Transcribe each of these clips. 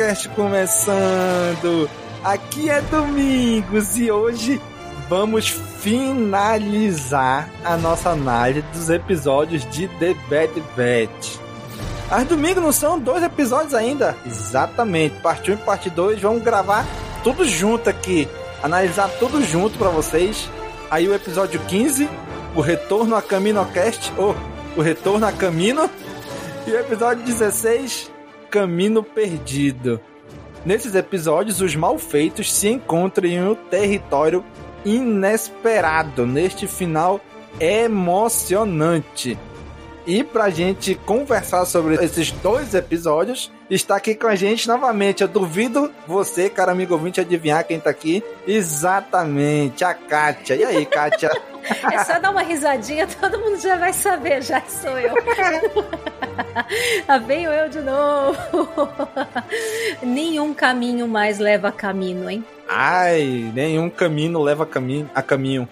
Caminocast começando. Aqui é Domingos e hoje vamos finalizar a nossa análise dos episódios de The Bad Batch. Mas domingo não são dois episódios ainda? Exatamente, parte 1 e parte 2, vamos gravar tudo junto aqui, analisar tudo junto para vocês. Aí o episódio 15, o retorno a Caminocast, ou o retorno a Camino, e o episódio 16, Camino Perdido. Nesses episódios, os malfeitos se encontram em um território inesperado, neste final emocionante. E pra gente conversar sobre esses dois episódios, está aqui com a gente novamente. Eu duvido você, cara amigo ouvinte, adivinhar quem tá aqui. Exatamente, a Kátia. E aí, Kátia? É só dar uma risadinha, todo mundo já vai saber, já sou eu. Lá venho eu de novo. Nenhum caminho mais leva a caminho, hein? Ai, nenhum caminho leva a caminho. A caminho.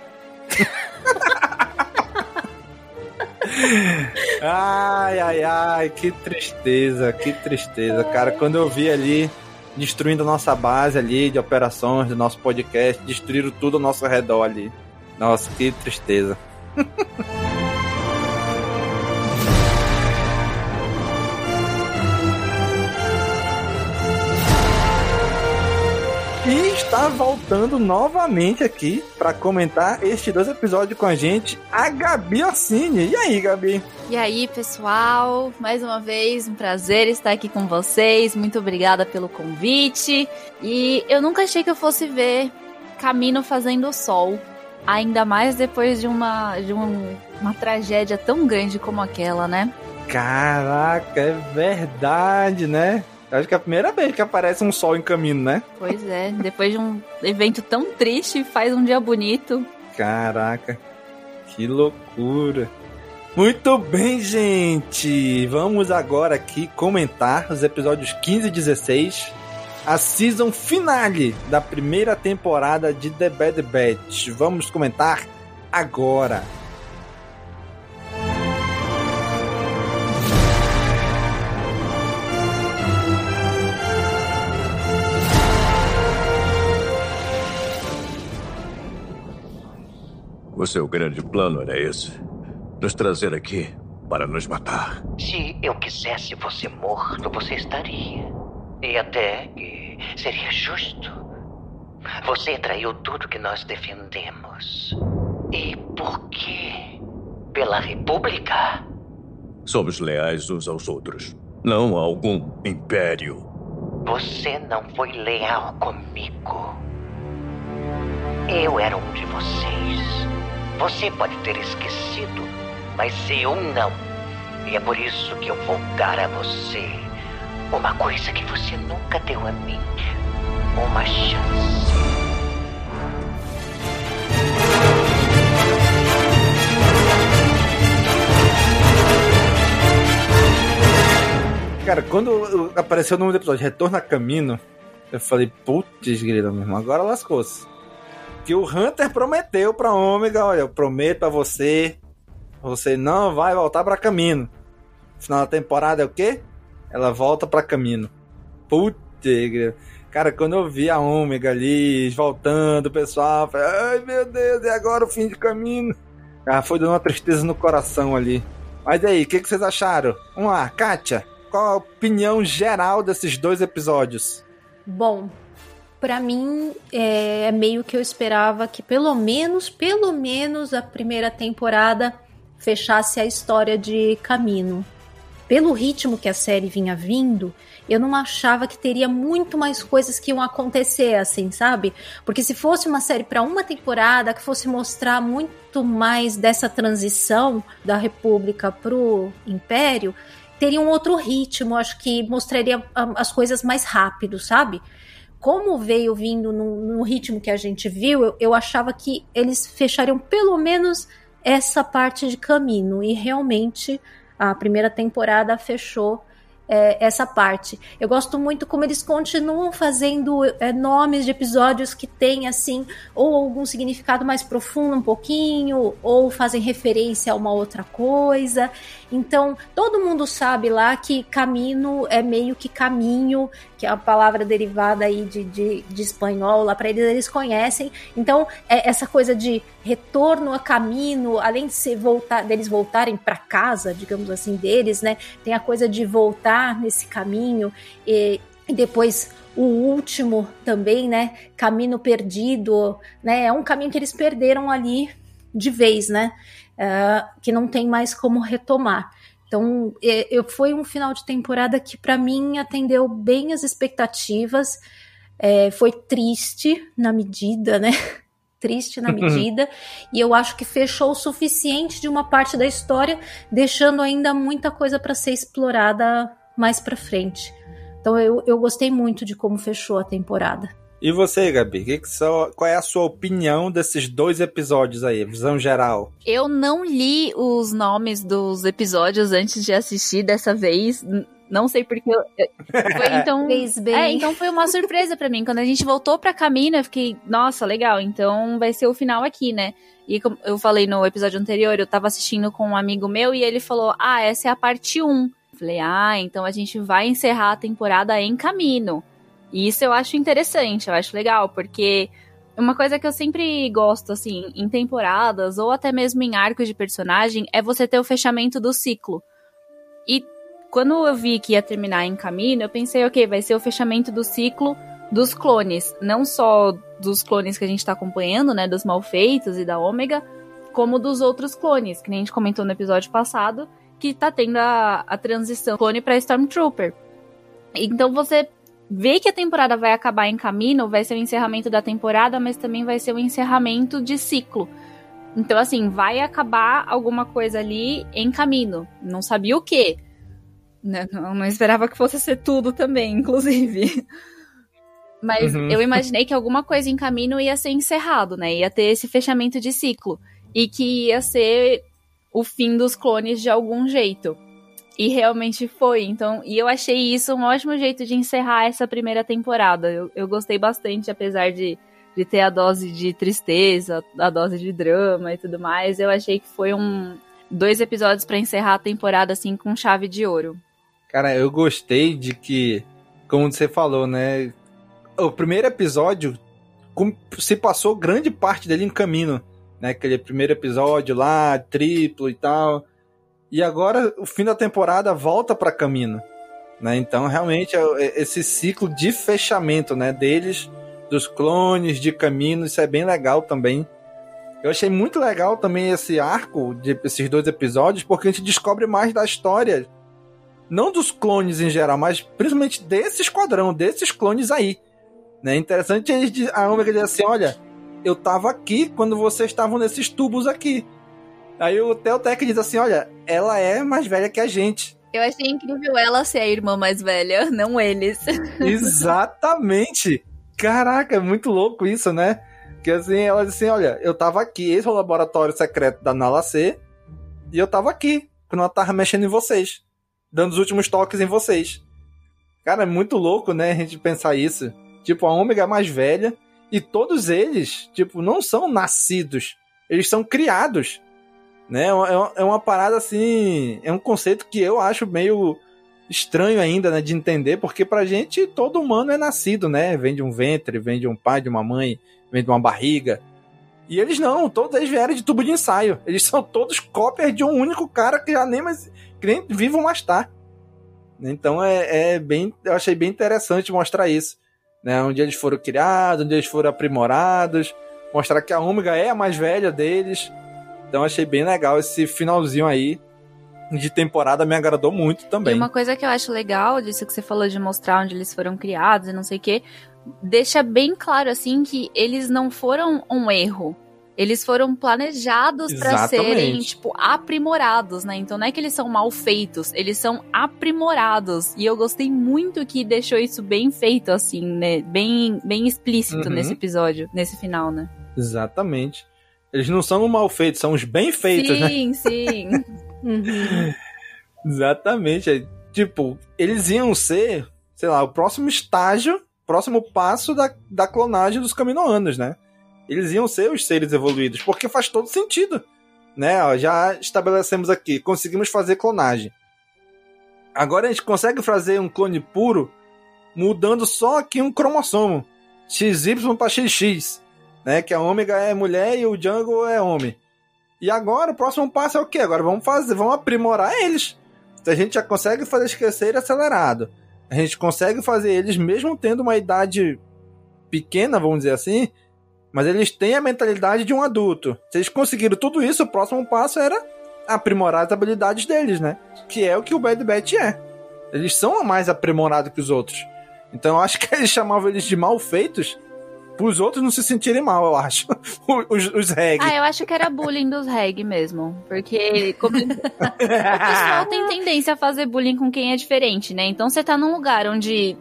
ai, ai, ai, que tristeza, que tristeza, cara. Quando eu vi ali destruindo a nossa base ali de operações do nosso podcast, destruíram tudo ao nosso redor ali. Nossa, que tristeza. E está voltando novamente aqui para comentar estes dois episódios com a gente, a Gabi Orsini. E aí, Gabi? E aí, pessoal? Mais uma vez, um prazer estar aqui com vocês. Muito obrigada pelo convite. E eu nunca achei que eu fosse ver Camino fazendo sol. Ainda mais depois de uma, de um, uma tragédia tão grande como aquela, né? Caraca, é verdade, né? Acho que é a primeira vez que aparece um sol em caminho, né? Pois é, depois de um evento tão triste, faz um dia bonito. Caraca, que loucura. Muito bem, gente. Vamos agora aqui comentar os episódios 15 e 16, a season finale da primeira temporada de The Bad Batch. Vamos comentar agora. O seu grande plano era esse? Nos trazer aqui para nos matar. Se eu quisesse você morto, você estaria. E até que seria justo. Você traiu tudo que nós defendemos. E por quê? Pela República? Somos leais uns aos outros, não a algum império. Você não foi leal comigo. Eu era um de vocês. Você pode ter esquecido, mas eu não. E é por isso que eu vou dar a você uma coisa que você nunca deu a mim: uma chance. Cara, quando apareceu o nome do episódio Retorno a Camino, eu falei, putz, grila, meu irmão, agora lascou-se. Que o Hunter prometeu pra Ômega, olha, eu prometo pra você, você não vai voltar pra Camino. Final da temporada é o quê? Ela volta pra Camino. Putz, grila. Cara, quando eu vi a Ômega ali, voltando, o pessoal, falei, ai meu Deus, e agora o fim de Camino? Ah, foi dando uma tristeza no coração ali. Mas aí, o que, que vocês acharam? Vamos lá, Kátia, qual a opinião geral desses dois episódios? Bom, pra mim é meio que eu esperava que pelo menos, pelo menos a primeira temporada fechasse a história de Camino. Pelo ritmo que a série vinha vindo, eu não achava que teria muito mais coisas que iam acontecer, assim, sabe? Porque se fosse uma série para uma temporada que fosse mostrar muito mais dessa transição da República pro Império, teria um outro ritmo, acho que mostraria as coisas mais rápido, sabe? Como veio vindo no, no ritmo que a gente viu, eu, eu achava que eles fechariam pelo menos essa parte de caminho, e realmente a primeira temporada fechou é, essa parte. Eu gosto muito como eles continuam fazendo é, nomes de episódios que têm, assim, ou algum significado mais profundo um pouquinho, ou fazem referência a uma outra coisa. Então, todo mundo sabe lá que caminho é meio que caminho, que é a palavra derivada aí de, de, de espanhol, lá para eles eles conhecem. Então, é essa coisa de retorno a caminho, além de se voltar, deles voltarem para casa, digamos assim, deles, né? Tem a coisa de voltar nesse caminho e, e depois o último também, né? Caminho perdido, né? É um caminho que eles perderam ali de vez, né? uh, que não tem mais como retomar. Então, eu, foi um final de temporada que, para mim, atendeu bem as expectativas. É, foi triste na medida, né? triste na medida, e eu acho que fechou o suficiente de uma parte da história, deixando ainda muita coisa para ser explorada mais para frente. Então eu, eu gostei muito de como fechou a temporada. E você, Gabi, que que qual é a sua opinião desses dois episódios aí, visão geral? Eu não li os nomes dos episódios antes de assistir dessa vez. Não sei porque eu, foi, então, é, então foi uma surpresa para mim. Quando a gente voltou pra Caminho, eu fiquei, nossa, legal, então vai ser o final aqui, né? E como eu falei no episódio anterior, eu tava assistindo com um amigo meu e ele falou: "Ah, essa é a parte 1". Falei: "Ah, então a gente vai encerrar a temporada em Caminho". E isso eu acho interessante, eu acho legal, porque uma coisa que eu sempre gosto, assim, em temporadas ou até mesmo em arcos de personagem, é você ter o fechamento do ciclo. E quando eu vi que ia terminar em caminho, eu pensei, ok, vai ser o fechamento do ciclo dos clones. Não só dos clones que a gente tá acompanhando, né, dos malfeitos e da Ômega, como dos outros clones, que nem a gente comentou no episódio passado, que tá tendo a, a transição clone pra Stormtrooper. Então você ver que a temporada vai acabar em caminho, vai ser o encerramento da temporada, mas também vai ser o encerramento de ciclo. Então, assim, vai acabar alguma coisa ali em caminho. Não sabia o que. Né? Não, não, esperava que fosse ser tudo também, inclusive. Mas uhum. eu imaginei que alguma coisa em caminho ia ser encerrado, né? Ia ter esse fechamento de ciclo. E que ia ser o fim dos clones de algum jeito. E realmente foi. Então, e eu achei isso um ótimo jeito de encerrar essa primeira temporada. Eu, eu gostei bastante, apesar de, de ter a dose de tristeza, a dose de drama e tudo mais. Eu achei que foi um dois episódios para encerrar a temporada assim com chave de ouro. Cara, eu gostei de que, como você falou, né? O primeiro episódio se passou grande parte dele em caminho, né? Aquele primeiro episódio lá, triplo e tal. E agora o fim da temporada volta para Camino, né? Então realmente é, é esse ciclo de fechamento, né, deles, dos clones de Camino, isso é bem legal também. Eu achei muito legal também esse arco de esses dois episódios, porque a gente descobre mais da história não dos clones em geral, mas principalmente desse esquadrão, desses clones aí. Né? Interessante a Omega dizer assim: olha, eu tava aqui quando vocês estavam nesses tubos aqui. Aí o Teotec diz assim: olha, ela é mais velha que a gente. Eu achei incrível ela ser a irmã mais velha, não eles. Exatamente! Caraca, é muito louco isso, né? Que assim, ela diz assim: olha, eu tava aqui, esse é o laboratório secreto da Nala C, e eu tava aqui, quando ela tava mexendo em vocês, dando os últimos toques em vocês. Cara, é muito louco, né, a gente pensar isso. Tipo, a Ômega é mais velha, e todos eles, tipo, não são nascidos, eles são criados. Né? É, uma, é uma parada assim. É um conceito que eu acho meio estranho ainda, né, de entender, porque pra gente todo humano é nascido, né? Vem de um ventre, vem de um pai, de uma mãe, vem de uma barriga. E eles não, todos eles vieram de tubo de ensaio. Eles são todos cópias de um único cara que já nem mais que nem vivo mais tá. Então é, é bem, eu achei bem interessante mostrar isso, né? Onde eles foram criados, onde eles foram aprimorados, mostrar que a Ômega é a mais velha deles, então achei bem legal esse finalzinho aí de temporada me agradou muito também. E uma coisa que eu acho legal disso que você falou de mostrar onde eles foram criados e não sei o que, deixa bem claro assim que eles não foram um erro. Eles foram planejados para serem, tipo, aprimorados, né? Então não é que eles são mal feitos, eles são aprimorados. E eu gostei muito que deixou isso bem feito, assim, né? Bem, bem explícito Uhum. nesse episódio, nesse final, né? Exatamente. Eles não são os mal feitos, são os bem feitos, né? sim, sim. Uhum. Exatamente. Tipo, eles iam ser, sei lá, o próximo estágio, próximo passo da, da clonagem dos caminoanos, né? Eles iam ser os seres evoluídos, porque faz todo sentido. Né? Já estabelecemos aqui, conseguimos fazer clonagem. Agora a gente consegue fazer um clone puro mudando só aqui um cromossomo. XY para XX. Né? Que a ômega é mulher e o Django é homem. E agora o próximo passo é o quê? Agora vamos fazer, vamos aprimorar eles. Então a gente já consegue fazer esquecer acelerado. A gente consegue fazer eles mesmo tendo uma idade pequena, vamos dizer assim, mas eles têm a mentalidade de um adulto. Se eles conseguiram tudo isso, o próximo passo era aprimorar as habilidades deles, né? Que é o que o Bad Batch é. Eles são mais aprimorados que os outros. Então eu acho que eles chamavam eles de mal feitos pros outros não se sentirem mal, eu acho. Os, os reg. Ah, eu acho que era bullying dos reg mesmo. Porque como... o pessoal tem tendência a fazer bullying com quem é diferente, né? Então você tá num lugar onde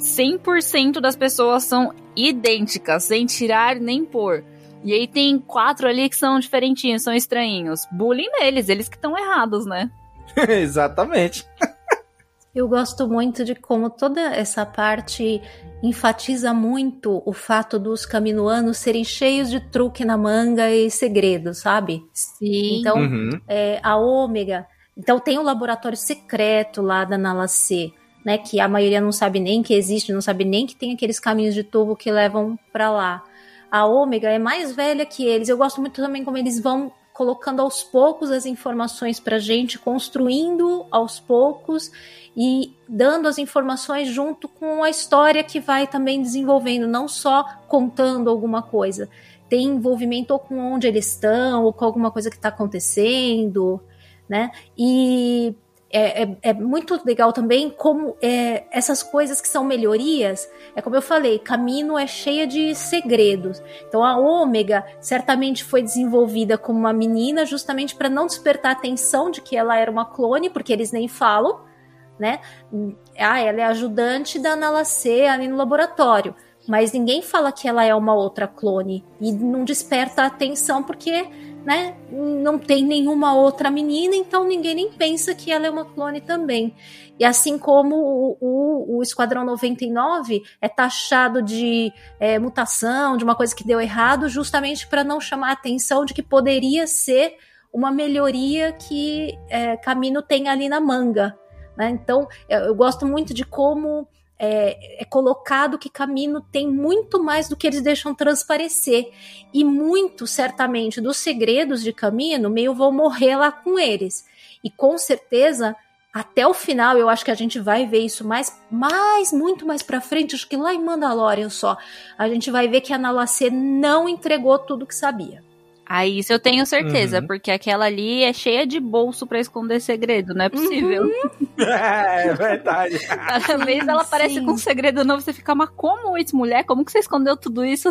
100% das pessoas são idênticas, sem tirar nem pôr. E aí tem quatro ali que são diferentinhos, são estranhinhos. Bullying neles, eles que estão errados, né? Exatamente. Eu gosto muito de como toda essa parte enfatiza muito o fato dos caminoanos serem cheios de truque na manga e segredos, sabe? Sim. Então, Uhum. é, a ômega. Então tem o laboratório secreto lá da Nalacê, né? Que a maioria não sabe nem que existe, não sabe nem que tem aqueles caminhos de tubo que levam pra lá. A ômega é mais velha que eles. Eu gosto muito também como eles vão colocando aos poucos as informações pra gente, construindo aos poucos e dando as informações junto com a história que vai também desenvolvendo, não só contando alguma coisa. Tem envolvimento ou com onde eles estão, ou com alguma coisa que está acontecendo, né? E é, é- é muito legal também como é, essas coisas que são melhorias, é como eu falei, Camino é cheia de segredos. Então a Ômega certamente foi desenvolvida como uma menina justamente para não despertar a atenção de que ela era uma clone, porque eles nem falam, né? Ah, ela é ajudante da Nalacê ali no laboratório. Mas ninguém fala que ela é uma outra clone. E não desperta a atenção porque, né, não tem nenhuma outra menina, então ninguém nem pensa que ela é uma clone também. E assim como o, o, o Esquadrão 99 é taxado de é, mutação, de uma coisa que deu errado, justamente para não chamar a atenção de que poderia ser uma melhoria que é, Camino tem ali na manga. né? Então, eu, eu gosto muito de como é, é colocado que Camino tem muito mais do que eles deixam transparecer. E muito, certamente, dos segredos de Camino, meio vão morrer lá com eles. E com certeza, até o final, eu acho que a gente vai ver isso mais, mais muito mais pra frente, acho que lá em Mandalorian só, a gente vai ver que a Nalacê não entregou tudo que sabia. Ah, isso eu tenho certeza, Uhum. porque aquela ali é cheia de bolso pra esconder segredo, não é possível. É, é verdade. Cada vez ela aparece sim. com um segredo novo, você fica, mas como isso, mulher? Como que você escondeu tudo isso?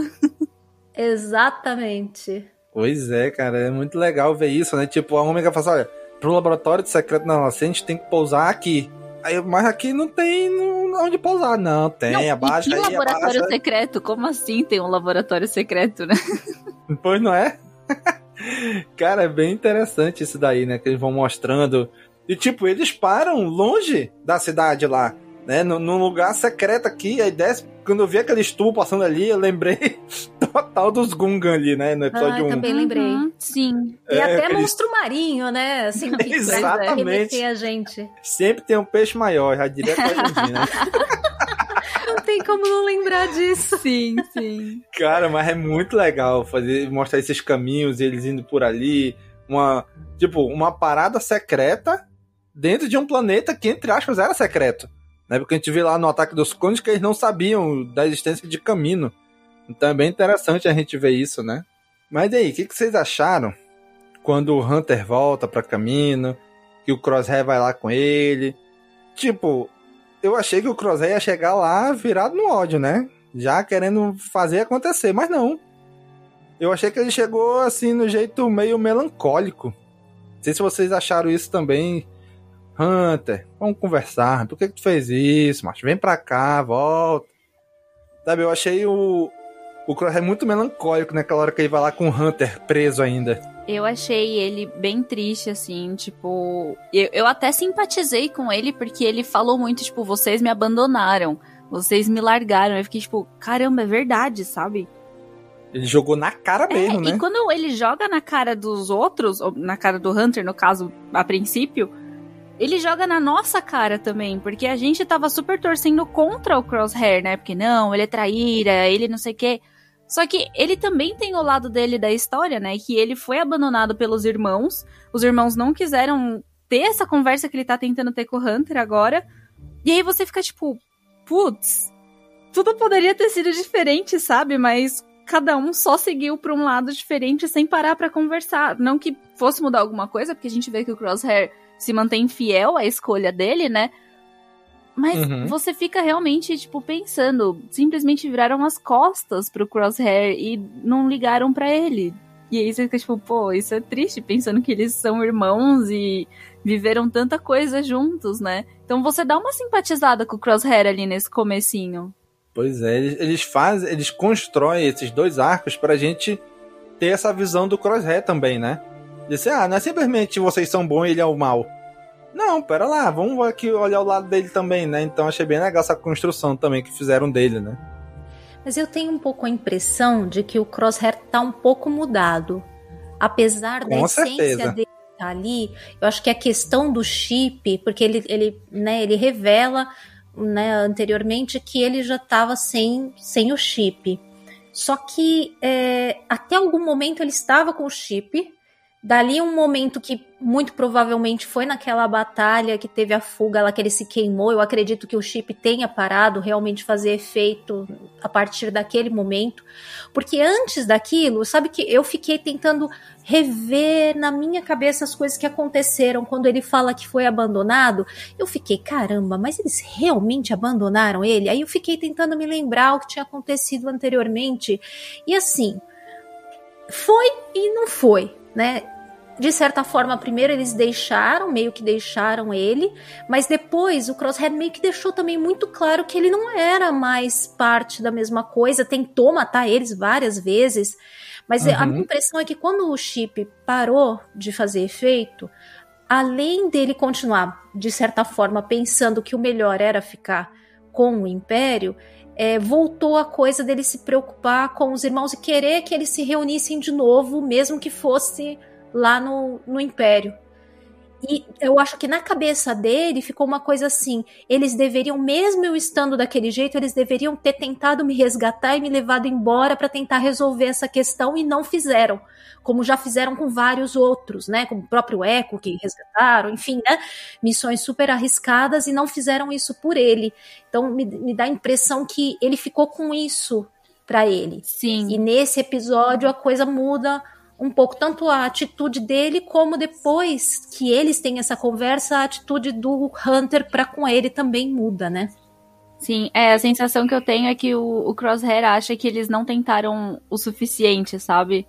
Exatamente. Pois é, cara, é muito legal ver isso, né? Tipo, a Ômega fala assim, olha, pro laboratório de secreto na Nalacê, a gente tem que pousar aqui. Aí, mas aqui não tem não- onde pousar. Não, tem, não, abaixa e que aí, laboratório abaixa. secreto? Como assim tem um laboratório secreto, né? Pois não é? Cara, é bem interessante isso daí, né? Que eles vão mostrando. E tipo, eles param longe da cidade lá, né? Num, num lugar secreto aqui, aí desce. Quando eu vi aquele tubo passando ali, eu lembrei total dos Gungan ali, né? No episódio Ah, 1. também lembrei. Uhum, sim. Tem É, até aqueles- monstro marinho, né? Assim, que Exatamente. a gente. Sempre tem um peixe maior, já diria que hoje né? Não tem como não lembrar disso. Sim, sim. Cara, mas é muito legal fazer mostrar esses caminhos, eles indo por ali, uma tipo uma parada secreta dentro de um planeta que entre aspas era secreto, né? Porque a gente vê lá no ataque dos clones que eles não sabiam da existência de caminho. Então é bem interessante a gente ver isso, né? Mas e aí, o que, que vocês acharam quando o Hunter volta pra caminho, que o Crosshair vai lá com ele? Tipo, eu achei que o Crosshair ia chegar lá virado no ódio, né? já querendo fazer acontecer, mas não. Eu achei que ele chegou assim no jeito meio melancólico. Não sei se vocês acharam isso também. Hunter, vamos conversar. Por que, que tu fez isso, macho? Vem pra cá, volta. Sabe, eu achei o, o Crosshair muito melancólico naquela hora que ele vai lá com o Hunter preso ainda. Eu achei ele bem triste, assim, tipo. Eu, eu até simpatizei com ele porque ele falou muito, tipo, vocês me abandonaram, vocês me largaram. Eu fiquei, tipo, caramba, é verdade, sabe? Ele jogou na cara mesmo, é, né? E quando ele joga na cara dos outros, ou na cara do Hunter, no caso, a princípio, ele joga na nossa cara também, porque a gente tava super torcendo contra o Crosshair, né? Porque não, ele é traíra, ele não sei o quê. Só que ele também tem o lado dele da história, né? Que ele foi abandonado pelos irmãos. Os irmãos não quiseram ter essa conversa que ele tá tentando ter com o Hunter agora. E aí você fica tipo, putz, tudo poderia ter sido diferente, sabe? Mas cada um só seguiu para um lado diferente sem parar para conversar. Não que fosse mudar alguma coisa, porque a gente vê que o Crosshair se mantém fiel à escolha dele, né? Mas Uhum. você fica realmente, tipo, pensando. Simplesmente viraram as costas pro Crosshair e não ligaram pra ele. E aí você fica tipo, pô, isso é triste, pensando que eles são irmãos e viveram tanta coisa juntos, né? Então você dá uma simpatizada com o Crosshair ali nesse comecinho. Pois é, eles, eles fazem, eles constroem esses dois arcos pra gente ter essa visão do Crosshair também, né? Dizer, ah, não é simplesmente vocês são bons e ele é o mal. Não, pera lá, vamos aqui olhar o lado dele também, né? Então achei bem legal essa construção também que fizeram dele, né? Mas eu tenho um pouco a impressão de que o Crosshair tá um pouco mudado. Apesar da Com essência certeza. dele estar ali, eu acho que a questão do chip, porque ele, ele, né, ele revela né, anteriormente que ele já estava sem, sem o chip. Só que é, até algum momento ele estava com o chip. Dali um momento que muito provavelmente foi naquela batalha que teve a fuga lá que ele se queimou. Eu acredito que o chip tenha parado realmente fazer efeito a partir daquele momento. Porque antes daquilo, sabe que eu fiquei tentando rever na minha cabeça as coisas que aconteceram quando ele fala que foi abandonado. Eu fiquei, caramba, mas eles realmente abandonaram ele? Aí eu fiquei tentando me lembrar o que tinha acontecido anteriormente. E assim, foi e não foi, né? De certa forma, primeiro eles deixaram, meio que deixaram ele, mas depois o Crosshair meio que deixou também muito claro que ele não era mais parte da mesma coisa, tentou matar eles várias vezes, mas a Uhum. minha impressão é que quando o chip parou de fazer efeito, além dele continuar, de certa forma, pensando que o melhor era ficar com o Império, é, voltou a coisa dele se preocupar com os irmãos e querer que eles se reunissem de novo, mesmo que fosse lá no, no Império. E eu acho que na cabeça dele ficou uma coisa assim: eles deveriam, mesmo eu estando daquele jeito, eles deveriam ter tentado me resgatar e me levado embora para tentar resolver essa questão e não fizeram. Como já fizeram com vários outros, né? Como o próprio Echo, que resgataram, enfim, né? Missões super arriscadas e não fizeram isso por ele. Então me, me dá a impressão que ele ficou com isso para ele. Sim. E nesse episódio a coisa muda um pouco, tanto a atitude dele, como depois que eles têm essa conversa, a atitude do Hunter para com ele também muda, né? Sim, é, a sensação que eu tenho é que o, o Crosshair acha que eles não tentaram o suficiente, sabe?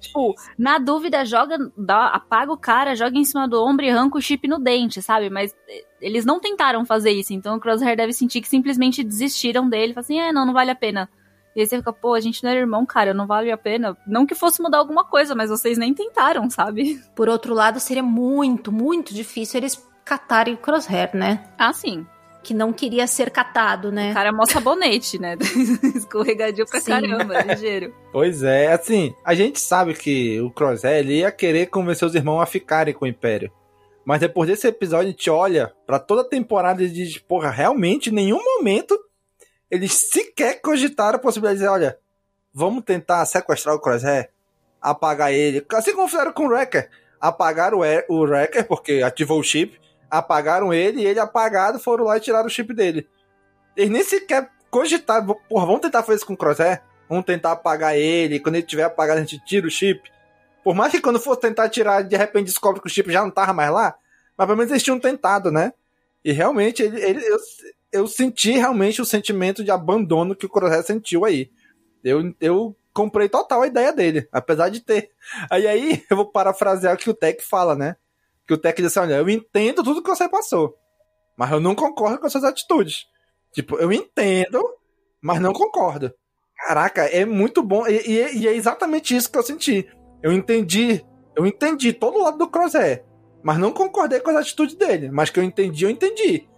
Tipo, na dúvida, joga, dá, apaga o cara, joga em cima do ombro e arranca o chip no dente, sabe? Mas eh, eles não tentaram fazer isso, então o Crosshair deve sentir que simplesmente desistiram dele, fala assim, é, não, não vale a pena. E aí você fica, pô, a gente não era irmão, cara, não vale a pena. Não que fosse mudar alguma coisa, mas vocês nem tentaram, sabe? Por outro lado, seria muito, muito difícil eles catarem o Crosshair, né? Ah, sim. Que não queria ser catado, O né? cara é mó sabonete, né? Escorregadio pra Sim. caramba, ligeiro. Pois é, assim, a gente sabe que o Crosshair ele ia querer convencer os irmãos a ficarem com o Império. Mas depois desse episódio, a gente olha pra toda a temporada e diz, porra, realmente, em nenhum momento eles sequer cogitaram a possibilidade de dizer, olha, vamos tentar sequestrar o Crosshair, apagar ele. Assim como fizeram com o Wrecker. Apagaram o, Wrecker, porque ativou o chip, apagaram ele e ele apagado foram lá e tiraram o chip dele. Eles nem sequer cogitaram, porra, vamos tentar fazer isso com o Crosshair? Vamos tentar apagar ele, quando ele tiver apagado a gente tira o chip. Por mais que quando for tentar tirar, de repente descobre que o chip já não tava mais lá, mas pelo menos eles tinham tentado, né? E realmente, ele, ele- eu, eu senti realmente o sentimento de abandono que o Crosshair sentiu aí. Eu, eu comprei total a ideia dele, apesar de ter. Aí aí eu vou parafrasear o que o Tech fala, né? Que o Tech diz assim: olha, eu entendo tudo que você passou, mas eu não concordo com as suas atitudes. Tipo, eu entendo, mas não concordo. Caraca, é muito bom. E, e, e é exatamente isso que eu senti. Eu entendi. Eu entendi todo o lado do Crosshair. Mas não concordei com as atitudes dele. Mas que eu entendi, eu entendi.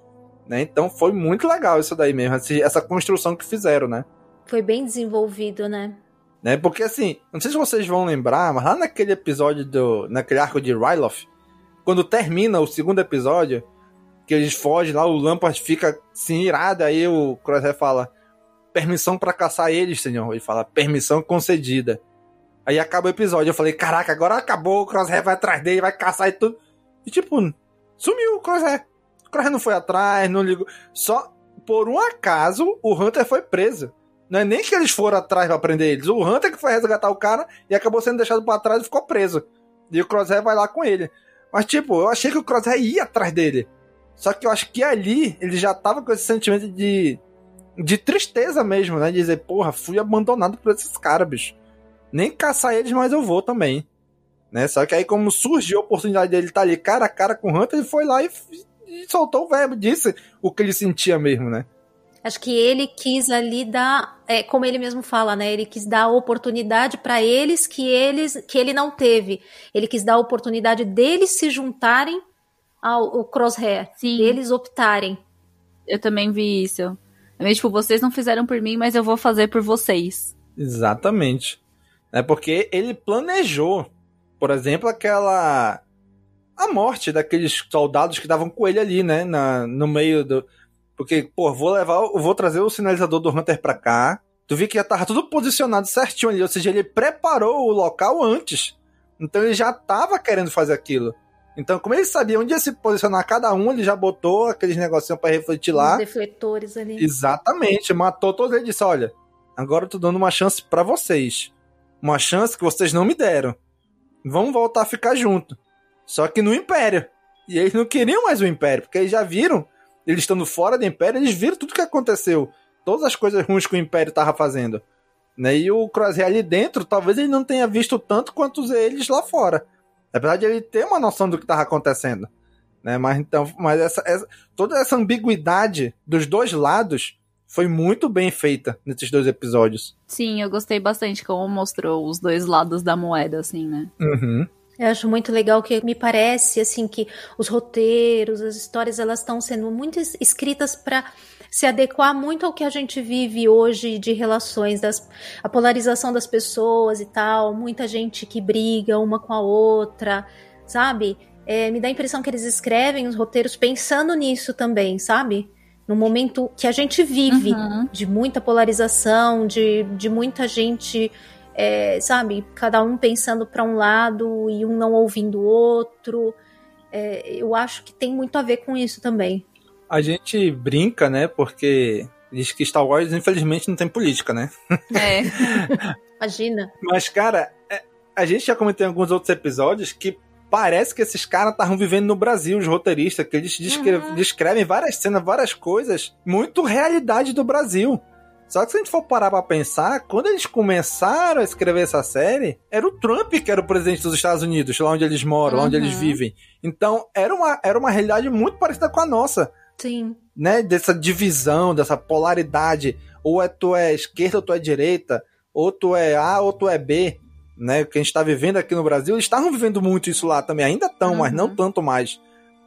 Né? Então foi muito legal isso daí mesmo. Essa construção que fizeram, né? Foi bem desenvolvido, né? né? Porque assim, não sei se vocês vão lembrar, mas lá naquele episódio do. naquele arco de Ryloth, quando termina o segundo episódio, que eles fogem lá, o Lampard fica assim, irado, aí o Crosshair fala: permissão para caçar eles, senhor. Ele fala: permissão concedida. Aí acaba o episódio. Eu falei: caraca, agora acabou, o Crosshair vai atrás dele, vai caçar e tudo. E tipo, sumiu o Crosshair. Crosshair não foi atrás, não ligou. Só por um acaso o Hunter foi preso. Não é nem que eles foram atrás pra prender eles. O Hunter que foi resgatar o cara e acabou sendo deixado para trás e ficou preso. E o Crosshair vai lá com ele. Mas, tipo, eu achei que o Crosshair ia atrás dele. Só que eu acho que ali ele já tava com esse sentimento de. de tristeza mesmo, né? De dizer, porra, fui abandonado por esses caras, bicho. Nem caçar eles, mas eu vou também. Né? Só que aí, como surgiu a oportunidade dele estar tá ali cara a cara com o Hunter, ele foi lá e, e soltou o verbo, disse o que ele sentia mesmo, né? Acho que ele quis ali dar, é, como ele mesmo fala, né? Ele quis dar a oportunidade para eles que eles que ele não teve. Ele quis dar a oportunidade deles se juntarem ao, ao crosshair, Sim. deles optarem. Eu também vi isso. É meio tipo, vocês não fizeram por mim, mas eu vou fazer por vocês. Exatamente. É porque ele planejou, por exemplo, aquela a morte daqueles soldados que estavam com ele ali, né, na, no meio do porque, pô, vou levar, vou trazer o sinalizador do Hunter pra cá. Tu vi que já tava tudo posicionado certinho ali, ou seja, ele preparou o local antes. Então ele já tava querendo fazer aquilo. Então, como ele sabia onde ia se posicionar cada um, ele já botou aqueles negocinhos para refletir lá. Os defletores ali. Exatamente, matou todos eles e disse: olha, agora eu tô dando uma chance para vocês. Uma chance que vocês não me deram. Vamos voltar a ficar junto. Só que no Império. E eles não queriam mais o Império, porque eles já viram eles estando fora do Império, eles viram tudo que aconteceu. Todas as coisas ruins que o Império tava fazendo. Né? E o Crosshair ali dentro, talvez ele não tenha visto tanto quanto eles lá fora. Apesar de ele ter uma noção do que estava acontecendo. Né? Mas então, mas essa, essa, toda essa ambiguidade dos dois lados foi muito bem feita nesses dois episódios. Sim, eu gostei bastante como mostrou os dois lados da moeda, assim, né? Uhum. Eu acho muito legal que me parece assim que os roteiros, as histórias, elas estão sendo muito escritas para se adequar muito ao que a gente vive hoje de relações, das, a polarização das pessoas e tal, muita gente que briga uma com a outra, sabe? É, me dá a impressão que eles escrevem os roteiros pensando nisso também, sabe? No momento que a gente vive, uhum. de muita polarização, de, de muita gente é, sabe, cada um pensando para um lado e um não ouvindo o outro. É, eu acho que tem muito a ver com isso também. A gente brinca, né? Porque diz que Star Wars, infelizmente, não tem política, né? É. Imagina. Mas, cara, é, a gente já comentou em alguns outros episódios que parece que esses caras estavam vivendo no Brasil, os roteiristas, que eles descrevem, uhum. descrevem várias cenas, várias coisas, muito realidade do Brasil. Só que se a gente for parar pra pensar, quando eles começaram a escrever essa série, era o Trump que era o presidente dos Estados Unidos, lá onde eles moram, uhum. lá onde eles uhum. vivem. Então, era uma, era uma realidade muito parecida com a nossa. Sim. Né? Dessa divisão, dessa polaridade. Ou é tu é esquerda ou tu é direita, ou tu é A ou tu é B. Né? O que a gente está vivendo aqui no Brasil, eles estavam vivendo muito isso lá também, ainda estão, uhum. mas não tanto mais.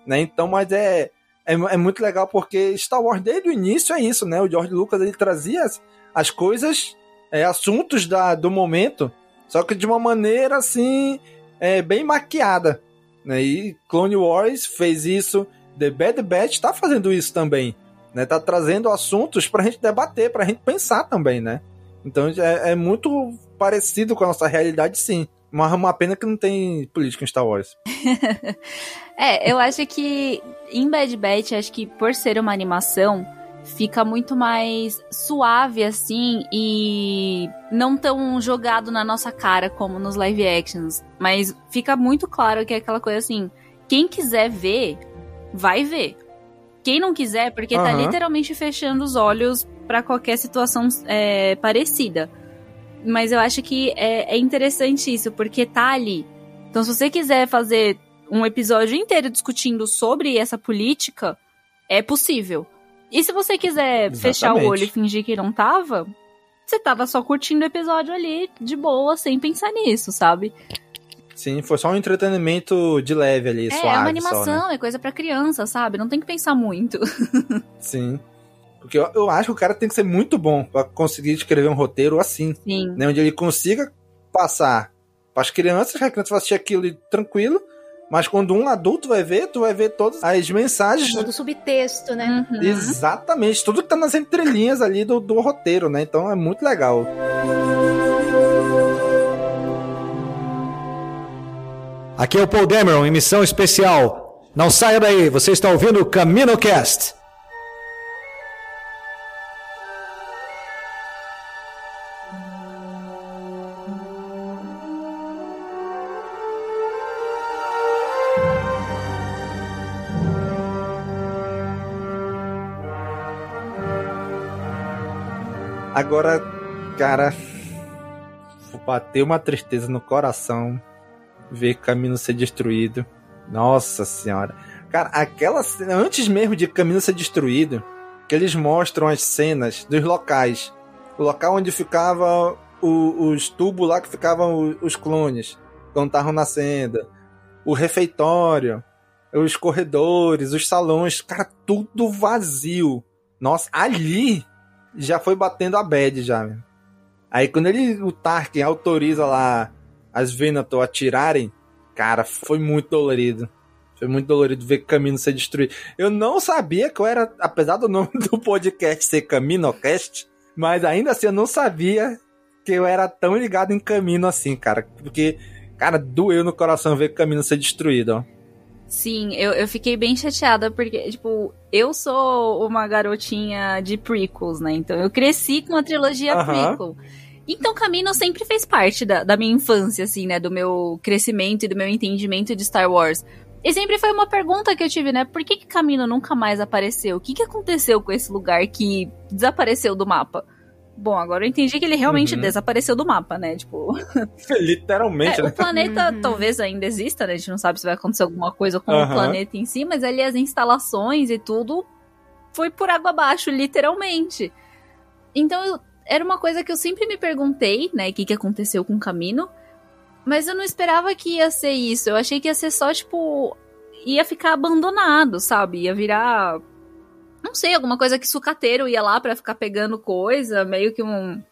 Né? Então, mas é é, é muito legal porque Star Wars desde o início é isso, né? O George Lucas ele trazia as, as coisas, é, assuntos da, do momento, só que de uma maneira assim, é, bem maquiada. Né? E Clone Wars fez isso, The Bad Batch tá fazendo isso também. Né? Tá trazendo assuntos pra gente debater, pra gente pensar também, né? Então é, é muito parecido com a nossa realidade, sim. Mas uma pena que não tem política em Star Wars. é, eu acho que em Bad Batch, acho que por ser uma animação, fica muito mais suave assim e não tão jogado na nossa cara como nos live actions. Mas fica muito claro que é aquela coisa assim: quem quiser ver, vai ver. Quem não quiser, porque uhum. tá literalmente fechando os olhos para qualquer situação é, parecida. Mas eu acho que é, é interessante isso, porque tá ali. Então, se você quiser fazer um episódio inteiro discutindo sobre essa política, é possível. E se você quiser Exatamente. fechar o olho e fingir que não tava, você tava só curtindo o episódio ali de boa, sem pensar nisso, sabe? Sim, foi só um entretenimento de leve ali, é, suave é uma só, né? animação, é coisa pra criança, sabe? Não tem que pensar muito. Sim. Porque eu, eu acho que o cara tem que ser muito bom pra conseguir escrever um roteiro assim, Sim. né? Onde ele consiga passar pras crianças, que a criança vai assistir aquilo tranquilo, mas quando um adulto vai ver, tu vai ver todas as mensagens Todo subtexto, né? Uhum. Exatamente, tudo que tá nas entrelinhas ali do, do roteiro, né? Então é muito legal. Aqui é o Paul Dameron em missão especial. Não saia daí, você está ouvindo o CaminoCast. Agora, cara, bateu uma tristeza no coração ver Camino ser destruído. Nossa senhora. Cara, aquela antes mesmo de Camino ser destruído, que eles mostram as cenas dos locais. O local onde ficava o- os tubos lá que ficavam o- os clones, quando estavam nascendo. O refeitório, os corredores, os salões, cara, tudo vazio. Nossa, ali já foi batendo a bad já. Aí quando ele, o Tarkin autoriza lá as Venator atirarem, cara, foi muito dolorido. Foi muito dolorido ver Camino ser destruído. Eu não sabia que eu era, apesar do nome do podcast ser CaminoCast, mas ainda assim eu não sabia que eu era tão ligado em Camino assim, cara. Porque, cara, doeu no coração ver Camino ser destruído, ó. Sim, eu, eu fiquei bem chateada porque, tipo, eu sou uma garotinha de prequels, né? Então eu cresci com a trilogia prequel. Então Camino sempre fez parte da, da minha infância, assim, né? Do meu crescimento e do meu entendimento de Star Wars. E sempre foi uma pergunta que eu tive, né? Por que, que Camino nunca mais apareceu? O que, que aconteceu com esse lugar que desapareceu do mapa? Bom, agora eu entendi que ele realmente Uhum. desapareceu do mapa, né? Tipo, Literalmente, é, né? o planeta Uhum. talvez ainda exista, né? A gente não sabe se vai acontecer alguma coisa com o Aham. planeta em si, mas ali as instalações e tudo foi por água abaixo, literalmente. Então eu- era uma coisa que eu sempre me perguntei, né? O que, que aconteceu com o Camino. Mas eu não esperava que ia ser isso. Eu achei que ia ser só, tipo. ia ficar abandonado, sabe? Ia virar. Não sei, alguma coisa que sucateiro ia lá pra ficar pegando coisa, meio que um.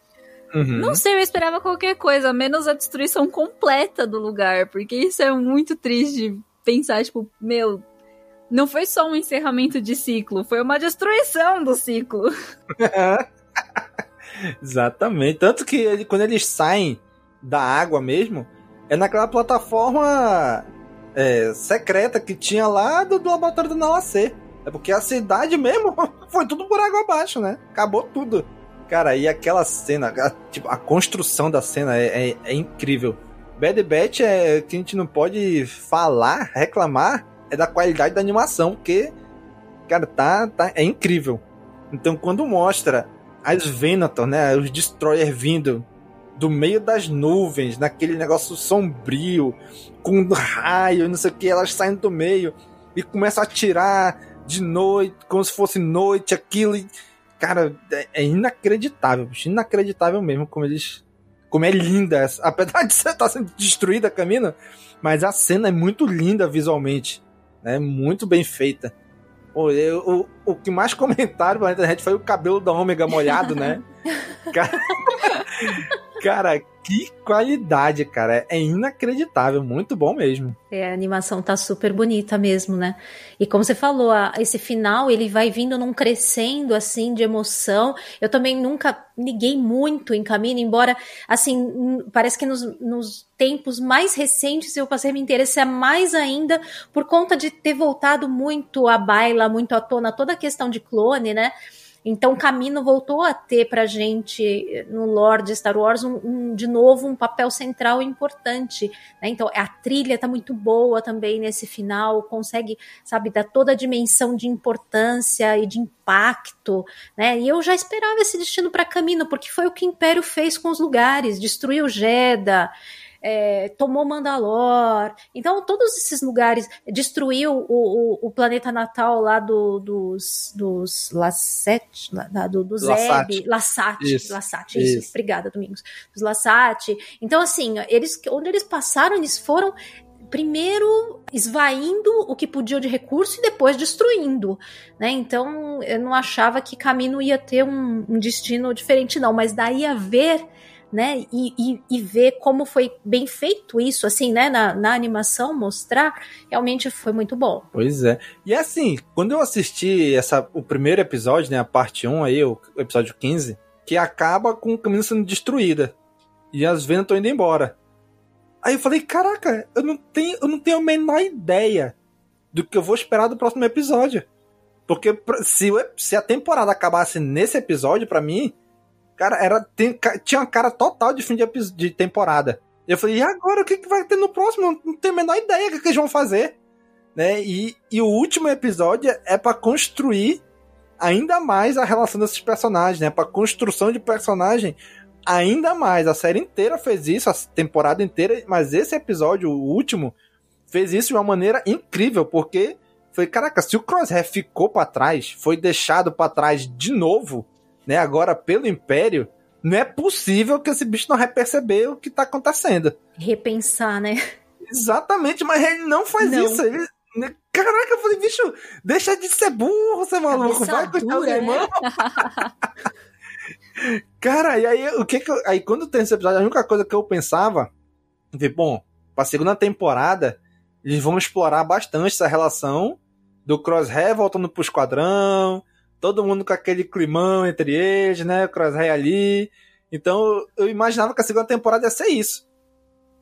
Uhum. Não sei, eu esperava qualquer coisa, menos a destruição completa do lugar, porque isso é muito triste pensar, tipo, meu, não foi só um encerramento de ciclo, foi uma destruição do ciclo. Exatamente. Tanto que ele- quando eles saem da água mesmo, é naquela plataforma é, secreta que tinha lá do, do laboratório do Nalacê. É porque a cidade mesmo foi tudo por água abaixo, né? Acabou tudo. Cara, e aquela cena, a, tipo, a construção da cena é, é- é incrível. Bad Batch é que a gente não pode falar, reclamar, é da qualidade da animação, porque, cara, tá, tá, é incrível. Então, quando mostra as Venator, né, os Destroyer vindo do meio das nuvens, naquele negócio sombrio, com raio, não sei o que, elas saindo do meio e começam a atirar de noite, como se fosse noite, aquilo. E, cara, é, é inacreditável, bicho, inacreditável mesmo como eles. Como é linda essa. Apesar de você estar sendo destruída a caminho, mas a cena é muito linda visualmente. Né? Muito bem feita. Eu- o, o que mais comentaram na internet foi o cabelo da Ômega molhado, né? Cara, cara, que qualidade, cara. É inacreditável. Muito bom mesmo. É, a animação tá super bonita mesmo, né? E como você falou, a- esse final ele vai vindo num crescendo assim de emoção. Eu também nunca liguei muito em caminho, embora assim parece que nos, nos tempos mais recentes eu passei a me interessar mais ainda por conta de ter voltado muito à baila, muito à tona toda a questão de clone, né? Então, Camino voltou a ter pra gente, no lore de Star Wars, um, um, de novo, um papel central importante. Né? Então, a trilha tá muito boa também nesse final, consegue, sabe, dar toda a dimensão de importância e de impacto, né? E eu já esperava esse destino para Camino, porque foi o que o Império fez com os lugares, destruiu Jeddah, é, tomou Mandalor. Então, todos esses lugares destruiu o, o, o planeta natal lá do, dos, dos Lassete, do, do Zeb, Lassate, isso, Lassate, isso. isso. Obrigada, Domingos. Dos Lassate. Então, assim, eles, onde eles passaram, eles foram primeiro esvaindo o que podiam de recurso e depois destruindo, né? Então eu não achava que Camino ia ter um, um destino diferente, não, mas daí a ver né? E, e, e, ver como foi bem feito isso, assim, né? Na, na animação, mostrar, realmente foi muito bom. Pois é. E assim, quando eu assisti essa, o primeiro episódio, né? A parte 1 aí, o episódio 15, que acaba com o caminho sendo destruída. E as vendas estão indo embora. Aí eu falei, caraca, eu não tenho, eu não tenho a menor ideia do que eu vou esperar do próximo episódio. Porque se, se a temporada acabasse nesse episódio, para mim, Cara, era, tem, tinha uma cara total de fim de, de temporada. Eu falei, e agora o que, que vai ter no próximo? Não tenho a menor ideia do que, que eles vão fazer. Né? E, e o último episódio é para construir ainda mais a relação desses personagens, né? Pra construção de personagem ainda mais. A série inteira fez isso, a temporada inteira, mas esse episódio, o último, fez isso de uma maneira incrível, porque foi, caraca, se o Crosshair ficou para trás, foi deixado para trás de novo, né, agora pelo Império, não é possível que esse bicho não vai perceber o que tá acontecendo. Repensar, né? Exatamente, mas ele não faz não. isso. Ele, né, Caraca, eu falei, bicho, deixa de ser burro, você maluco, vai com os né? irmãos. Cara, e aí o que que eu, aí quando tem esse episódio, a única coisa que eu pensava, vi, bom, pra segunda temporada, eles vão explorar bastante essa relação do Crosshair voltando pro esquadrão, todo mundo com aquele climão entre eles, né? O Crosshair ali. Então eu imaginava que a segunda temporada ia ser isso.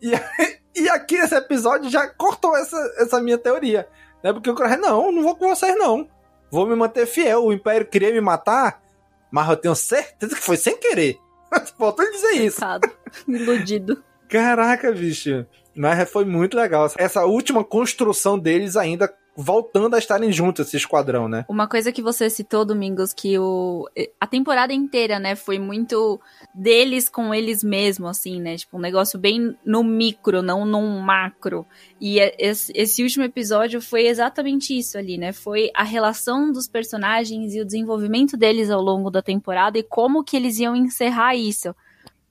E, e aqui esse episódio já cortou essa, essa minha teoria. Né? Porque o Crosshair, não, não vou com vocês não. Vou me manter fiel. O Império queria me matar, mas eu tenho certeza que foi sem querer. Faltou ele dizer isso. Iludido. Caraca, bicho. Mas foi muito legal. Essa última construção deles ainda voltando a estarem juntos, esse esquadrão, né? Uma coisa que você citou, Domingos, que o, a temporada inteira, né, foi muito deles com eles mesmos, assim, né? Tipo, um negócio bem no micro, não num macro. E é, esse, esse último episódio foi exatamente isso ali, né? Foi a relação dos personagens e o desenvolvimento deles ao longo da temporada e como que eles iam encerrar isso.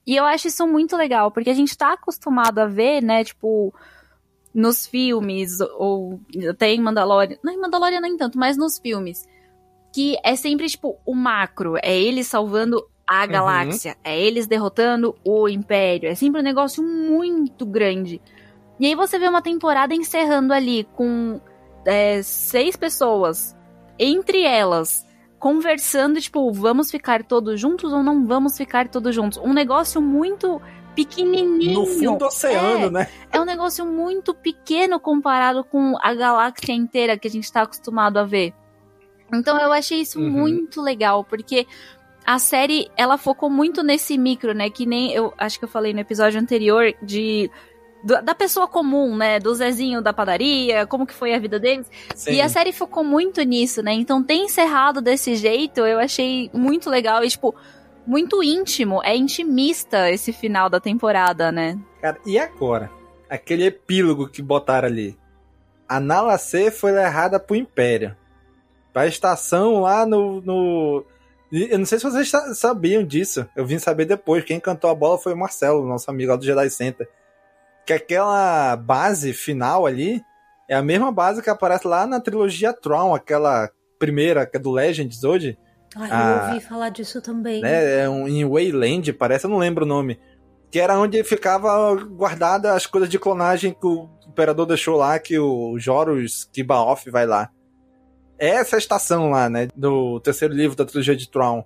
E eu acho isso muito legal, porque a gente tá acostumado a ver, né, tipo, nos filmes, ou até em Mandalorian. Não, em Mandalorian nem tanto, mas nos filmes. Que é sempre, tipo, o macro. É eles salvando a uhum. galáxia. Uhum. É eles derrotando o Império. É sempre um negócio muito grande. E aí você vê uma temporada encerrando ali com é, seis pessoas. Entre elas, conversando, tipo, vamos ficar todos juntos ou não vamos ficar todos juntos? Um negócio muito pequenininho. No fundo do oceano, é, né? É um negócio muito pequeno comparado com a galáxia inteira que a gente está acostumado a ver. Então eu achei isso uhum. muito legal, porque a série ela focou muito nesse micro, né? Que nem eu acho que eu falei no episódio anterior de da pessoa comum, né? Do Zezinho da padaria, como que foi a vida deles. Sim. E a série focou muito nisso, né? Então ter encerrado desse jeito, eu achei muito legal. E, tipo, muito íntimo, é intimista esse final da temporada, né? Cara, e agora? Aquele epílogo que botaram ali. A Nala C foi levada pro Império. Pra estação lá no, no. Eu não sei se vocês sabiam disso. Eu vim saber depois. Quem cantou a bola foi o Marcelo, nosso amigo lá do Jedi Center. Que aquela base final ali é a mesma base que aparece lá na trilogia Tron, aquela primeira, que é do Legends hoje ah, eu a, ouvi falar disso também. Né, é um, em Wayland, parece, eu não lembro o nome. Que era onde ficava guardada as coisas de clonagem que o imperador deixou lá, que o Joros Kibaoff vai lá. É essa estação lá, né? Do terceiro livro da trilogia de Tron.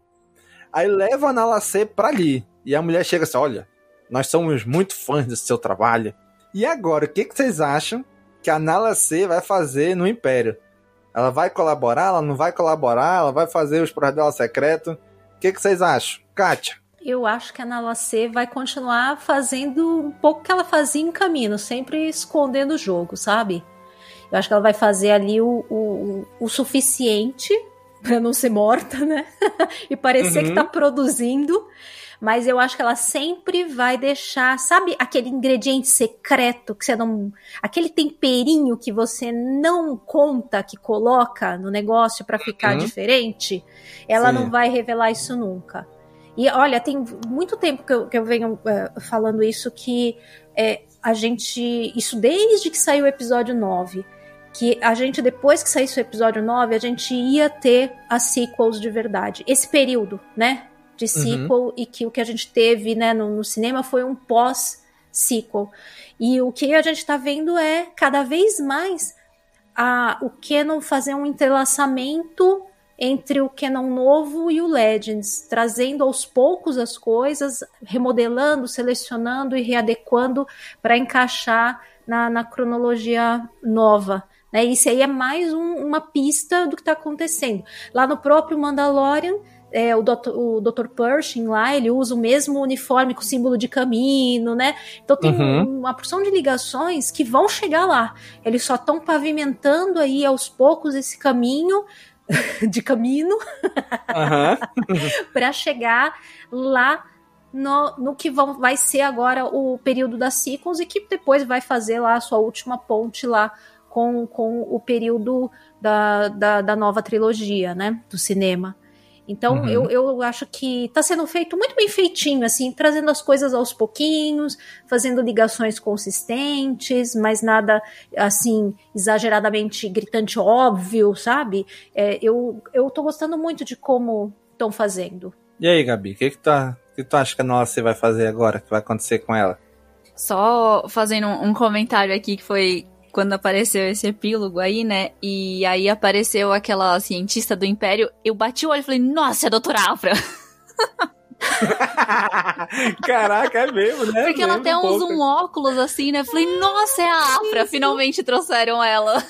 Aí leva a Nalacê pra ali. E a mulher chega assim: olha, nós somos muito fãs desse seu trabalho. E agora, o que, que vocês acham que a Nalacê vai fazer no Império? Ela vai colaborar, ela não vai colaborar, ela vai fazer os projetos dela secreto. O que, que vocês acham? Kátia? Eu acho que a Nalacê vai continuar fazendo um pouco que ela fazia em caminho, sempre escondendo o jogo, sabe? Eu acho que ela vai fazer ali o, o, o suficiente para não ser morta, né? e parecer Uhum. que tá produzindo. Mas eu acho que ela sempre vai deixar, sabe, aquele ingrediente secreto que você não. aquele temperinho que você não conta que coloca no negócio para ficar Uhum. diferente. Ela Sim. não vai revelar isso nunca. E olha, tem muito tempo que eu, que eu venho eh, falando isso que é, a gente. Isso desde que saiu o episódio 9. Que a gente, depois que saísse o episódio 9, a gente ia ter as sequels de verdade. Esse período, né? De sequel, e que o que a gente teve né, no, no cinema foi um pós-sequel. E o que a gente tá vendo é cada vez mais a, o Canon fazer um entrelaçamento entre o Canon novo e o Legends, trazendo aos poucos as coisas, remodelando, selecionando e readequando para encaixar na, na cronologia nova. Né? Isso aí é mais um- uma pista do que está acontecendo. Lá no próprio Mandalorian, é, o, Dr., o Dr. Pershing lá, ele usa o mesmo uniforme com símbolo de caminho, né? Então tem Uhum. um- uma porção de ligações que vão chegar lá. Eles só estão pavimentando aí aos poucos esse caminho de caminho Aham. para chegar lá no, no que vão, vai ser agora o período das sequels e que depois vai fazer lá a sua última ponte lá com, com o período da, da, da nova trilogia, né? Do cinema. Então, Uhum. eu, eu acho que tá sendo feito muito bem feitinho, assim, trazendo as coisas aos pouquinhos, fazendo ligações consistentes, mas nada, assim, exageradamente gritante óbvio, sabe? É, eu, eu tô gostando muito de como estão fazendo. E aí, Gabi, o que, que, tu, o que tu acha que a Nalacê vai fazer agora? O que vai acontecer com ela? Só fazendo um comentário aqui que foi quando apareceu esse epílogo aí, né? E aí apareceu aquela cientista do Império. Eu bati o olho e falei, nossa, é a doutora Afra. Caraca, é mesmo, né? Porque ela até um usa um óculos assim, né? Falei, nossa, é a Afra. Finalmente trouxeram ela.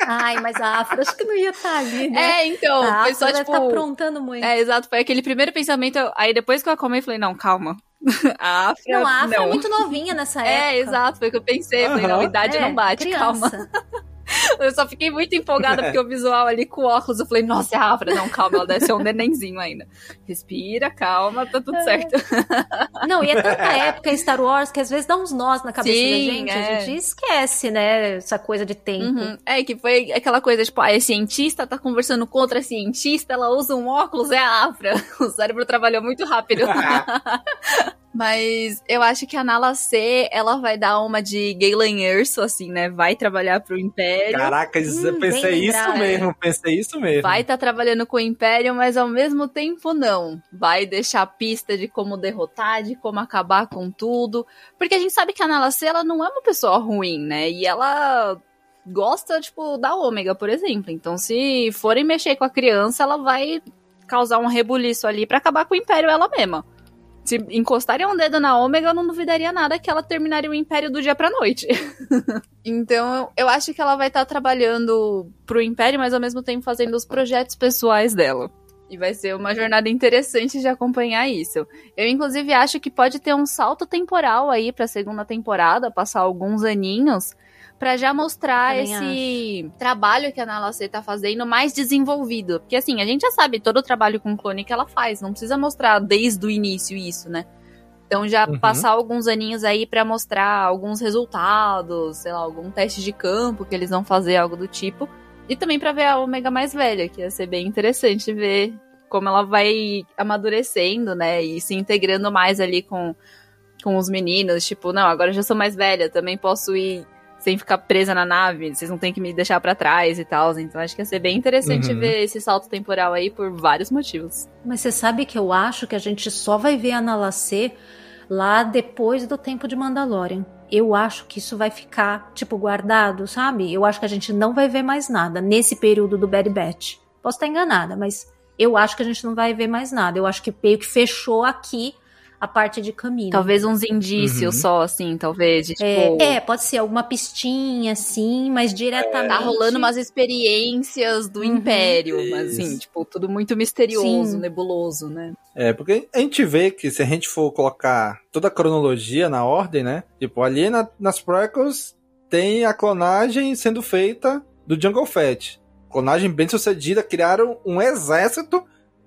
Ai, mas a Afra acho que não ia estar ali, né? É, então, a foi Afra só deve tipo. tá aprontando muito. É, exato, foi aquele primeiro pensamento. Aí depois que eu acalmei, falei, não, calma. A Afra. não, a Afra não. é muito novinha nessa época. É, exato, foi o que eu pensei. Falei, não, idade É, não bate, criança. calma. Eu só fiquei muito empolgada porque o visual ali com o óculos, eu falei, nossa, é a Afra. Não, calma, ela deve ser um nenenzinho ainda. Respira, calma, tá tudo certo. Não, e é tanta época em Star Wars que às vezes dá uns nós na cabeça Sim, da gente. é. A gente esquece, né? Essa coisa de tempo. Uhum. É, que foi aquela coisa, tipo, a cientista tá conversando com outra cientista, ela usa um óculos, é a Afra. O cérebro trabalhou muito rápido. Mas eu acho que a Nala C, ela vai dar uma de Galen Erso, assim, né? Vai trabalhar pro Império. Caraca, eu Hum, pensei bem isso lembrado. mesmo, pensei isso mesmo. Vai estar trabalhando com o Império, mas ao mesmo tempo não. Vai deixar a pista de como derrotar, de como acabar com tudo. Porque a gente sabe que a Nala C, ela não é uma pessoa ruim, né? E ela gosta, tipo, da Ômega, por exemplo. Então, se forem mexer com a criança, ela vai causar um rebuliço ali pra acabar com o Império ela mesma. Se encostarem um dedo na Ômega, eu não duvidaria nada que ela terminaria o Império do dia pra noite. então, eu acho que ela vai estar trabalhando pro Império, mas ao mesmo tempo fazendo os projetos pessoais dela. E vai ser uma jornada interessante de acompanhar isso. Eu, inclusive, acho que pode ter um salto temporal aí pra segunda temporada, passar alguns aninhos, pra já mostrar Também esse trabalho que a Nala C tá fazendo mais desenvolvido. Porque, assim, a gente já sabe todo o trabalho com clone que ela faz, não precisa mostrar desde o início isso, né? Então já Uhum. passar alguns aninhos aí pra mostrar alguns resultados, sei lá, algum teste de campo que eles vão fazer, algo do tipo. E também pra ver a Omega mais velha, que ia ser bem interessante ver como ela vai amadurecendo, né? E se integrando mais ali com, com os meninos. Tipo, não, agora eu já sou mais velha, também posso ir sem ficar presa na nave, vocês não têm que me deixar pra trás e tal. Então acho que ia ser bem interessante Uhum. ver esse salto temporal aí por vários motivos. Mas você sabe que eu acho que a gente só vai ver a Nalacê lá depois do tempo de Mandalorian. Eu acho que isso vai ficar, tipo, guardado, sabe? Eu acho que a gente não vai ver mais nada nesse período do Bad Batch. Posso estar enganada, mas eu acho que a gente não vai ver mais nada. Eu acho que meio que fechou aqui a parte de caminho. Talvez uns indícios Uhum. só, assim, talvez. De, tipo, É, é, pode ser alguma pistinha, assim, mas diretamente. Tá rolando umas experiências do Uhum. Império, mas assim, Isso. tipo, tudo muito misterioso, Sim. nebuloso, né? É, porque a gente vê que se a gente for colocar toda a cronologia na ordem, né? Tipo, ali na- nas prequels tem a clonagem sendo feita do Jungle Fett. Clonagem bem sucedida, criaram um exército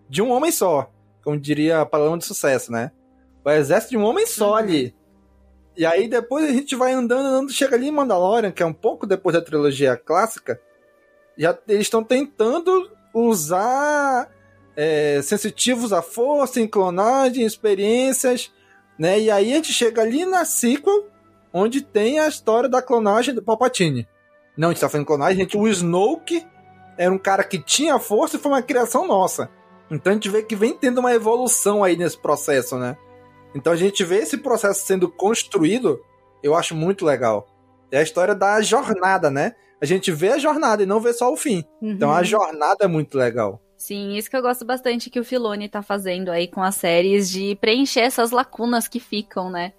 de um homem só. Como diria a palavra de sucesso, né? O exército de um homem só Uhum. ali. E aí depois a gente vai andando, andando, chega ali em Mandalorian, que é um pouco depois da trilogia clássica. Já eles estão tentando usar é, sensitivos à força, em clonagem, experiências, né? E aí a gente chega ali na sequel, onde tem a história da clonagem do Palpatine. Não, a gente tá falando clonagem, gente, o Snoke era um cara que tinha força e foi uma criação nossa. Então a gente vê que vem tendo uma evolução aí nesse processo, né? Então a gente vê esse processo sendo construído, eu acho muito legal. É a história da jornada, né? A gente vê a jornada e não vê só o fim. Uhum. Então a jornada é muito legal. Sim, isso que eu gosto bastante que o Filoni tá fazendo aí com as séries de preencher essas lacunas que ficam, né?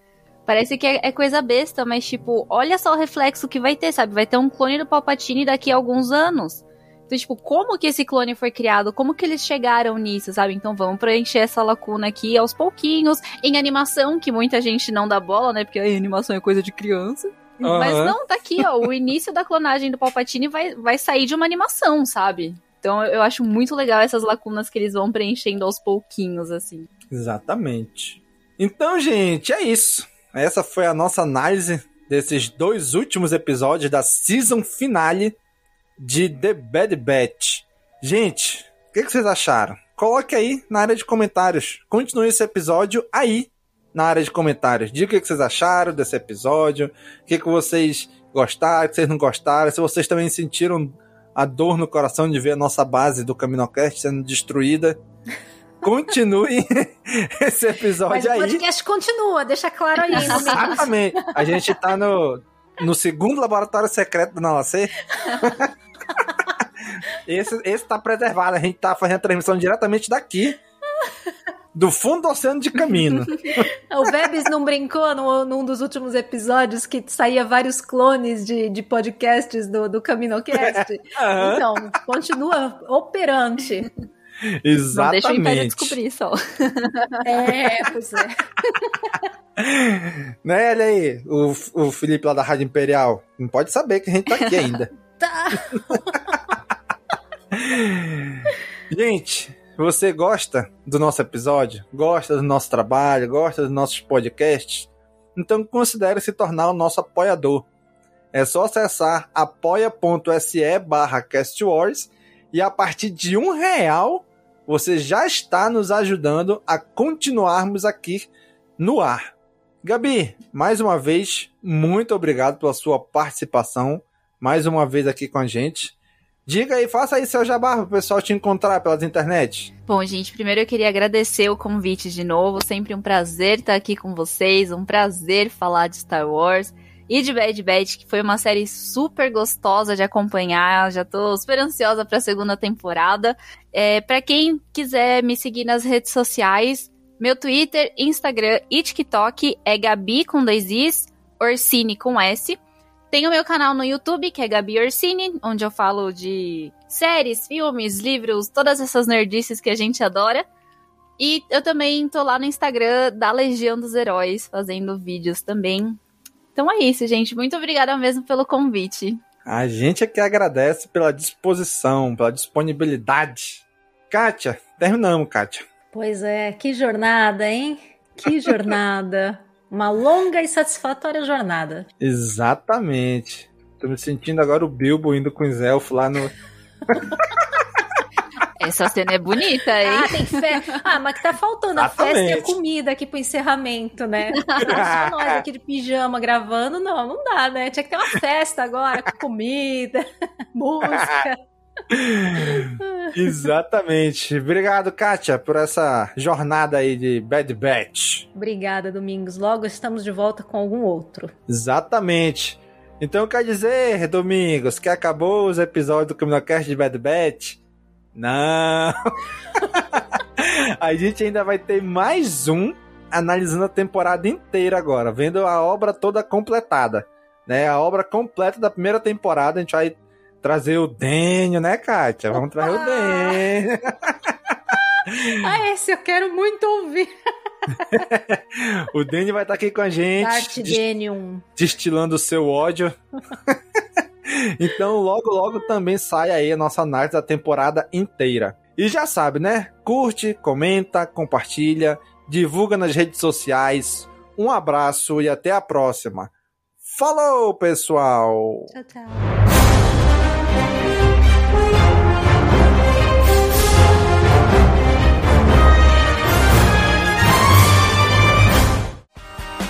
Parece que é, é coisa besta, mas tipo, olha só o reflexo que vai ter, sabe? Vai ter um clone do Palpatine daqui a alguns anos. Então, tipo, como que esse clone foi criado? Como que eles chegaram nisso, sabe? Então vamos preencher essa lacuna aqui aos pouquinhos. Em animação, que muita gente não dá bola, né? Porque a animação é coisa de criança. Mas Aham. não, tá aqui, ó. O início da clonagem do Palpatine vai, vai sair de uma animação, sabe? Então eu acho muito legal essas lacunas que eles vão preenchendo aos pouquinhos, assim. Exatamente. Então, gente, é isso. Essa foi a nossa análise desses dois últimos episódios da season finale de The Bad Batch. Gente, o que, que vocês acharam? Coloque aí na área de comentários. Continue esse episódio aí na área de comentários. Diga o que, que vocês acharam desse episódio, o que, que vocês gostaram, o que vocês não gostaram, se vocês também sentiram a dor no coração de ver a nossa base do CaminoCast sendo destruída. Continue esse Mas episódio o aí. podcast continua, deixa claro aí. no meio. Exatamente. A gente tá no, no segundo laboratório secreto do Nalacê. esse, esse tá preservado. A gente tá fazendo a transmissão diretamente daqui. Do fundo do oceano de caminho. O Vebs não brincou no, num dos últimos episódios que saía vários clones de, de podcasts do, do CaminoCast? Aham. Então, continua operante. Não deixa o Império Exatamente. descobrir só. É, pois é. Né, olha aí, o, o Felipe lá da Rádio Imperial. Não pode saber que a gente tá aqui ainda. Tá. Gente, você gosta do nosso episódio? Gosta do nosso trabalho? Gosta dos nossos podcasts? Então considere se tornar o nosso apoiador. É só acessar apoia.se barra castwars e a partir de um real você já está nos ajudando a continuarmos aqui no ar. Gabi, mais uma vez, muito obrigado pela sua participação, mais uma vez aqui com a gente. Diga aí, faça aí seu jabá para o pessoal te encontrar pelas internet. Bom, gente, primeiro eu queria agradecer o convite de novo. Sempre um prazer estar aqui com vocês, um prazer falar de Star Wars e de Bad Batch, que foi uma série super gostosa de acompanhar. Já tô super ansiosa para a segunda temporada. É, para quem quiser me seguir nas redes sociais, meu Twitter, Instagram e TikTok é Gabi com dois Is, Orsini com S. Tem o meu canal no YouTube, que é Gabi Orsini, onde eu falo de séries, filmes, livros, todas essas nerdices que a gente adora. E eu também tô lá no Instagram da Legião dos Heróis, fazendo vídeos também. Então é isso, gente. Muito obrigada mesmo pelo convite. A gente é que agradece pela disposição, pela disponibilidade. Kátia, terminamos, Kátia. Pois é, que jornada, hein? Que jornada. Uma longa e satisfatória jornada. Exatamente. Tô me sentindo agora o Bilbo indo com os elfos lá no. Essa cena é bonita, hein? Ah, tem festa. Ah, mas que tá faltando a festa e a Exatamente. comida aqui pro encerramento, né? Só nós aqui de pijama gravando, não, não dá, né? Tinha que ter uma festa agora, com comida, música. Exatamente. Obrigado, Kátia, por essa jornada aí de Bad Batch. Obrigada, Domingos. Logo estamos de volta com algum outro. Exatamente. Então quer dizer, Domingos, que acabou os episódios do CaminoCast de Bad Batch? Não! a gente ainda vai ter mais um analisando a temporada inteira agora, vendo a obra toda completada, né? A obra completa da primeira temporada, a gente vai trazer o Daniel, né, Kátia? Vamos trazer o Daniel. ah, esse eu quero muito ouvir. o Danny vai estar aqui com a gente. Darth Daniel. Destilando o seu ódio. então, logo, logo também sai aí a nossa análise da temporada inteira. E já sabe, né? Curte, comenta, compartilha, divulga nas redes sociais. Um abraço e até a próxima. Falou, pessoal! Tchau, tchau.